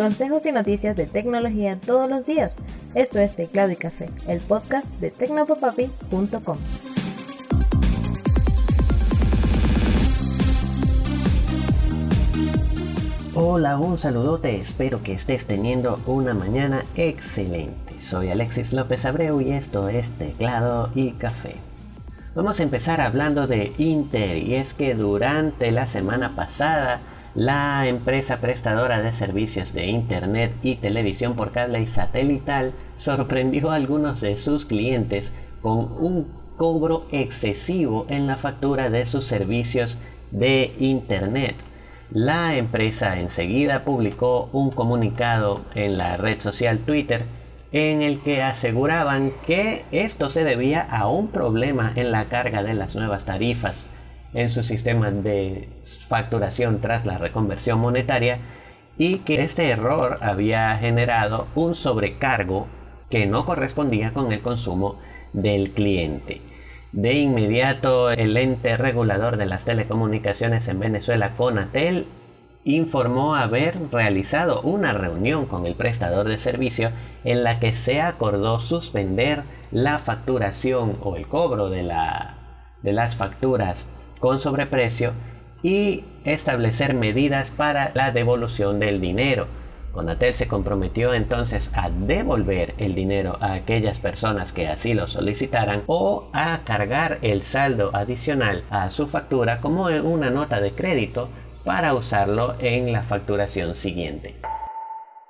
Consejos y noticias de tecnología todos los días. Esto es Teclado y Café, el podcast de tecnopopapi.com. Hola, un saludote, espero que estés teniendo una mañana excelente. Soy Alexis López Abreu y esto es Teclado y Café. Vamos a empezar hablando de Inter y es que durante la semana pasada la empresa prestadora de servicios de Internet y televisión por cable y satelital sorprendió a algunos de sus clientes con un cobro excesivo en la factura de sus servicios de Internet. La empresa enseguida publicó un comunicado en la red social Twitter en el que aseguraban que esto se debía a un problema en la carga de las nuevas tarifas en su sistema de facturación tras la reconversión monetaria y que este error había generado un sobrecargo que no correspondía con el consumo del cliente. De inmediato, el ente regulador de las telecomunicaciones en Venezuela, Conatel, informó haber realizado una reunión con el prestador de servicio en la que se acordó suspender la facturación o el cobro de, la, de las facturas con sobreprecio y establecer medidas para la devolución del dinero. Conatel se comprometió entonces a devolver el dinero a aquellas personas que así lo solicitaran o a cargar el saldo adicional a su factura como una nota de crédito para usarlo en la facturación siguiente.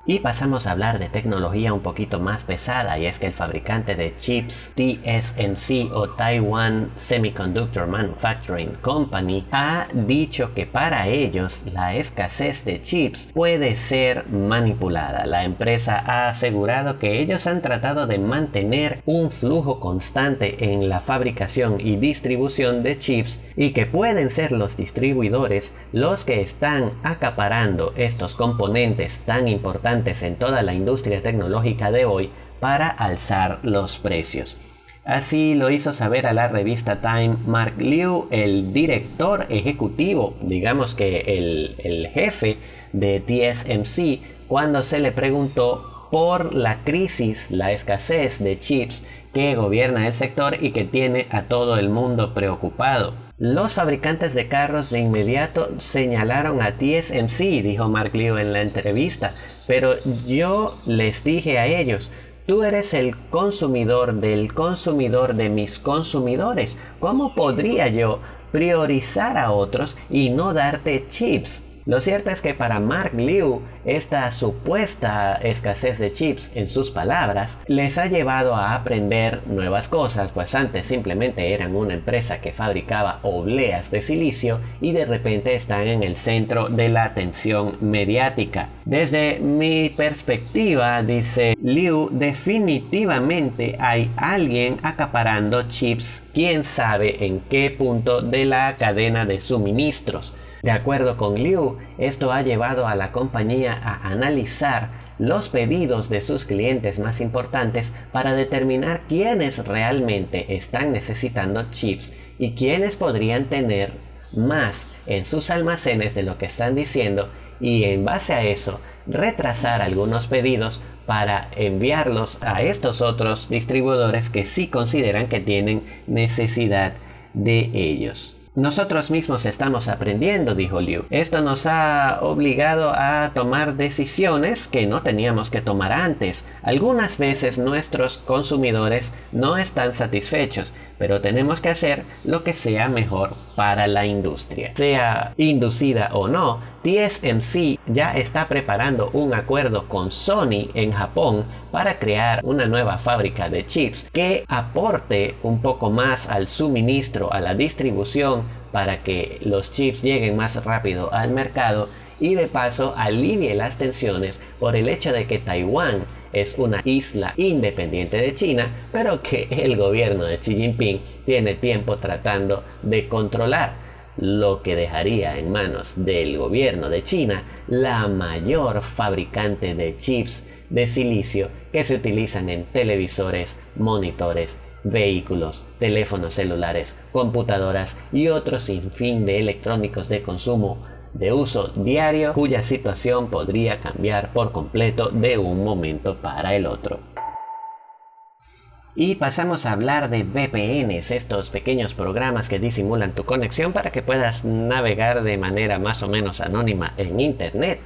Y pasamos a hablar de tecnología un poquito más pesada y es que el fabricante de chips TSMC o Taiwan Semiconductor Manufacturing Company ha dicho que para ellos la escasez de chips puede ser manipulada. La empresa ha asegurado que ellos han tratado de mantener un flujo constante en la fabricación y distribución de chips y que pueden ser los distribuidores los que están acaparando estos componentes tan importantes en toda la industria tecnológica de hoy para alzar los precios. Así lo hizo saber a la revista Time Mark Liu, el director ejecutivo, digamos que el, el jefe de TSMC, cuando se le preguntó por la crisis, la escasez de chips que gobierna el sector y que tiene a todo el mundo preocupado. Los fabricantes de carros de inmediato señalaron a TSMC, dijo Mark Liu en la entrevista, pero yo les dije a ellos, tú eres el consumidor del consumidor de mis consumidores. ¿Cómo podría yo priorizar a otros y no darte chips? Lo cierto es que para Mark Liu, esta supuesta escasez de chips, en sus palabras, les ha llevado a aprender nuevas cosas, pues antes simplemente eran una empresa que fabricaba obleas de silicio y de repente están en el centro de la atención mediática. Desde mi perspectiva, dice Liu, definitivamente hay alguien acaparando chips, quién sabe en qué punto de la cadena de suministros. De acuerdo con Liu, esto ha llevado a la compañía a analizar los pedidos de sus clientes más importantes para determinar quiénes realmente están necesitando chips y quiénes podrían tener más en sus almacenes de lo que están diciendo y en base a eso retrasar algunos pedidos para enviarlos a estos otros distribuidores que sí consideran que tienen necesidad de ellos. Nosotros mismos estamos aprendiendo, dijo Liu. Esto nos ha obligado a tomar decisiones que no teníamos que tomar antes. Algunas veces nuestros consumidores no están satisfechos, pero tenemos que hacer lo que sea mejor para la industria. Sea inducida o no, TSMC ya está preparando un acuerdo con Sony en Japón para crear una nueva fábrica de chips que aporte un poco más al suministro, a la distribución para que los chips lleguen más rápido al mercado y de paso alivie las tensiones por el hecho de que Taiwán es una isla independiente de China, pero que el gobierno de Xi Jinping tiene tiempo tratando de controlar, lo que dejaría en manos del gobierno de China la mayor fabricante de chips de silicio que se utilizan en televisores, monitores, vehículos, teléfonos celulares, computadoras y otros sinfín de electrónicos de consumo de uso diario cuya situación podría cambiar por completo de un momento para el otro. Y pasamos a hablar de VPNs, estos pequeños programas que disimulan tu conexión para que puedas navegar de manera más o menos anónima en Internet.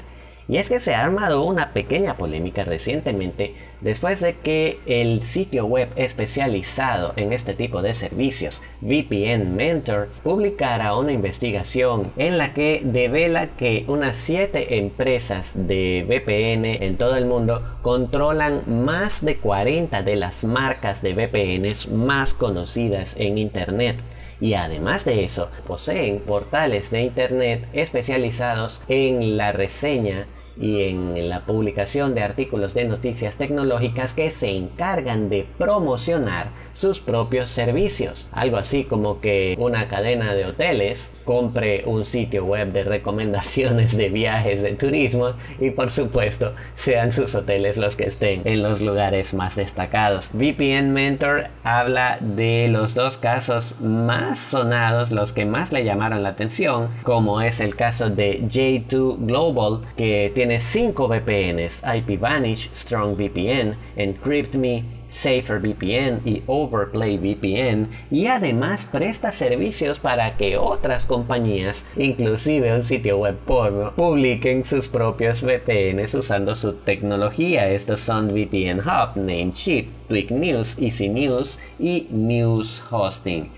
Y es que se ha armado una pequeña polémica recientemente después de que el sitio web especializado en este tipo de servicios, VPN Mentor, publicara una investigación en la que devela que unas 7 empresas de VPN en todo el mundo controlan más de 40 de las marcas de VPNs más conocidas en Internet y además de eso poseen portales de internet especializados en la reseña y en la publicación de artículos de noticias tecnológicas que se encargan de promocionar sus propios servicios. Algo así como que una cadena de hoteles compre un sitio web de recomendaciones de viajes de turismo y por supuesto sean sus hoteles los que estén en los lugares más destacados. VPN Mentor habla de los dos casos más sonados, los que más le llamaron la atención, como es el caso de J2 Global que tiene tiene 5 VPNs, IPVanish, Strong VPN, Encrypt Me, Safer VPN y Overplay VPN y además presta servicios para que otras compañías, inclusive un sitio web porno, publiquen sus propios VPNs usando su tecnología. Estos son VPN Hub, Namecheap, Tweak News, Easy News y News Hosting.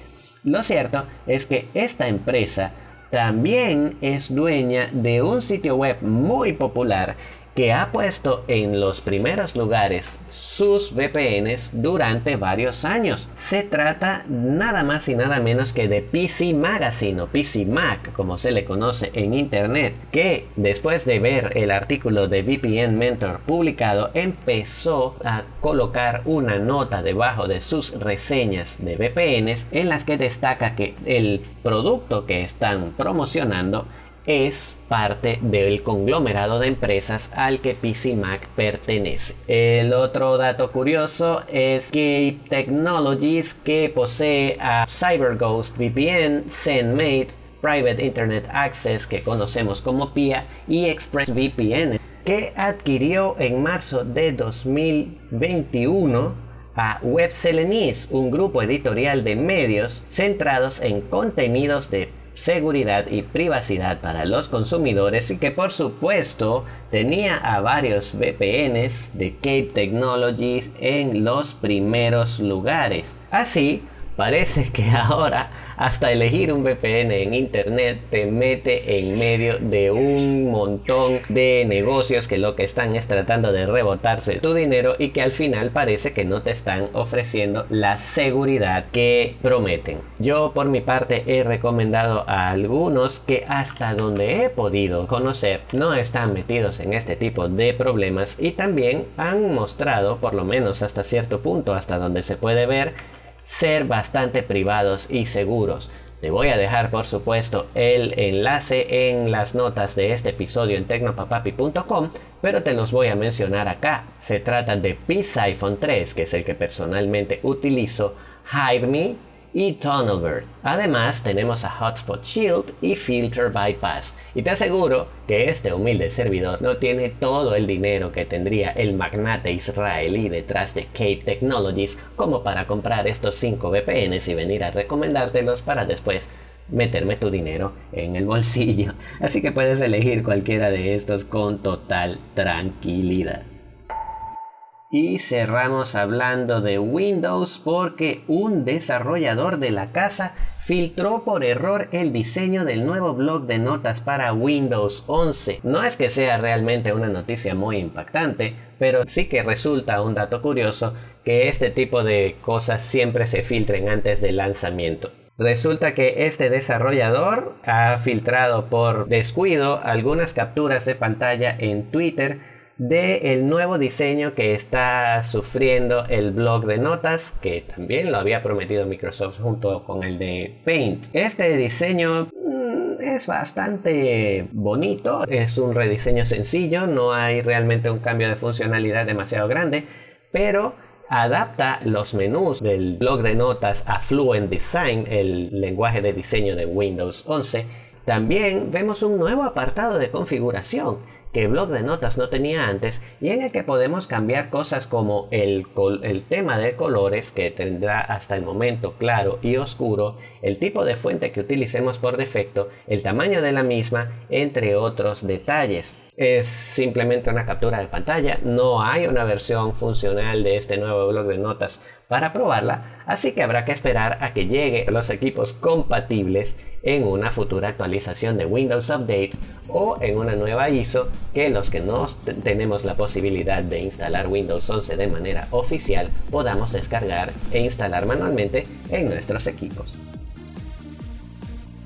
Lo cierto es que esta empresa también es dueña de un sitio web muy popular que ha puesto en los primeros lugares sus VPNs durante varios años. Se trata nada más y nada menos que de PC Magazine o PC Mac, como se le conoce en internet, que después de ver el artículo de VPN Mentor publicado, empezó a colocar una nota debajo de sus reseñas de VPNs en las que destaca que el producto que están promocionando es parte del conglomerado de empresas al que PC Mac pertenece. El otro dato curioso es que Technologies que posee a CyberGhost VPN, ZenMate, Private Internet Access que conocemos como PIA y ExpressVPN que adquirió en marzo de 2021 a Web un grupo editorial de medios centrados en contenidos de seguridad y privacidad para los consumidores y que por supuesto tenía a varios VPNs de Cape Technologies en los primeros lugares. Así, parece que ahora hasta elegir un VPN en internet te mete en medio de un montón de negocios que lo que están es tratando de rebotarse tu dinero y que al final parece que no te están ofreciendo la seguridad que prometen. Yo por mi parte he recomendado a algunos que hasta donde he podido conocer no están metidos en este tipo de problemas y también han mostrado por lo menos hasta cierto punto hasta donde se puede ver ser bastante privados y seguros. Te voy a dejar por supuesto el enlace en las notas de este episodio en tecnopapapi.com, pero te los voy a mencionar acá. Se trata de Peace iPhone 3, que es el que personalmente utilizo, Hide Me, y Tunnelbird. Además tenemos a Hotspot Shield y Filter Bypass. Y te aseguro que este humilde servidor no tiene todo el dinero que tendría el magnate israelí detrás de Cape Technologies como para comprar estos 5 VPNs y venir a recomendártelos para después meterme tu dinero en el bolsillo. Así que puedes elegir cualquiera de estos con total tranquilidad. Y cerramos hablando de Windows porque un desarrollador de la casa filtró por error el diseño del nuevo blog de notas para Windows 11. No es que sea realmente una noticia muy impactante, pero sí que resulta un dato curioso que este tipo de cosas siempre se filtren antes del lanzamiento. Resulta que este desarrollador ha filtrado por descuido algunas capturas de pantalla en Twitter de el nuevo diseño que está sufriendo el blog de notas que también lo había prometido Microsoft junto con el de Paint. Este diseño mm, es bastante bonito, es un rediseño sencillo, no hay realmente un cambio de funcionalidad demasiado grande, pero adapta los menús del blog de notas a Fluent Design, el lenguaje de diseño de Windows 11 También vemos un nuevo apartado de configuración que Blog de Notas no tenía antes y en el que podemos cambiar cosas como el, el, tema de colores que tendrá hasta el momento claro y oscuro, el tipo de fuente que utilicemos por defecto, el tamaño de la misma, entre otros detalles es simplemente una captura de pantalla, no hay una versión funcional de este nuevo blog de notas para probarla, así que habrá que esperar a que llegue a los equipos compatibles en una futura actualización de Windows Update o en una nueva ISO que los que no tenemos la posibilidad de instalar Windows 11 de manera oficial podamos descargar e instalar manualmente en nuestros equipos.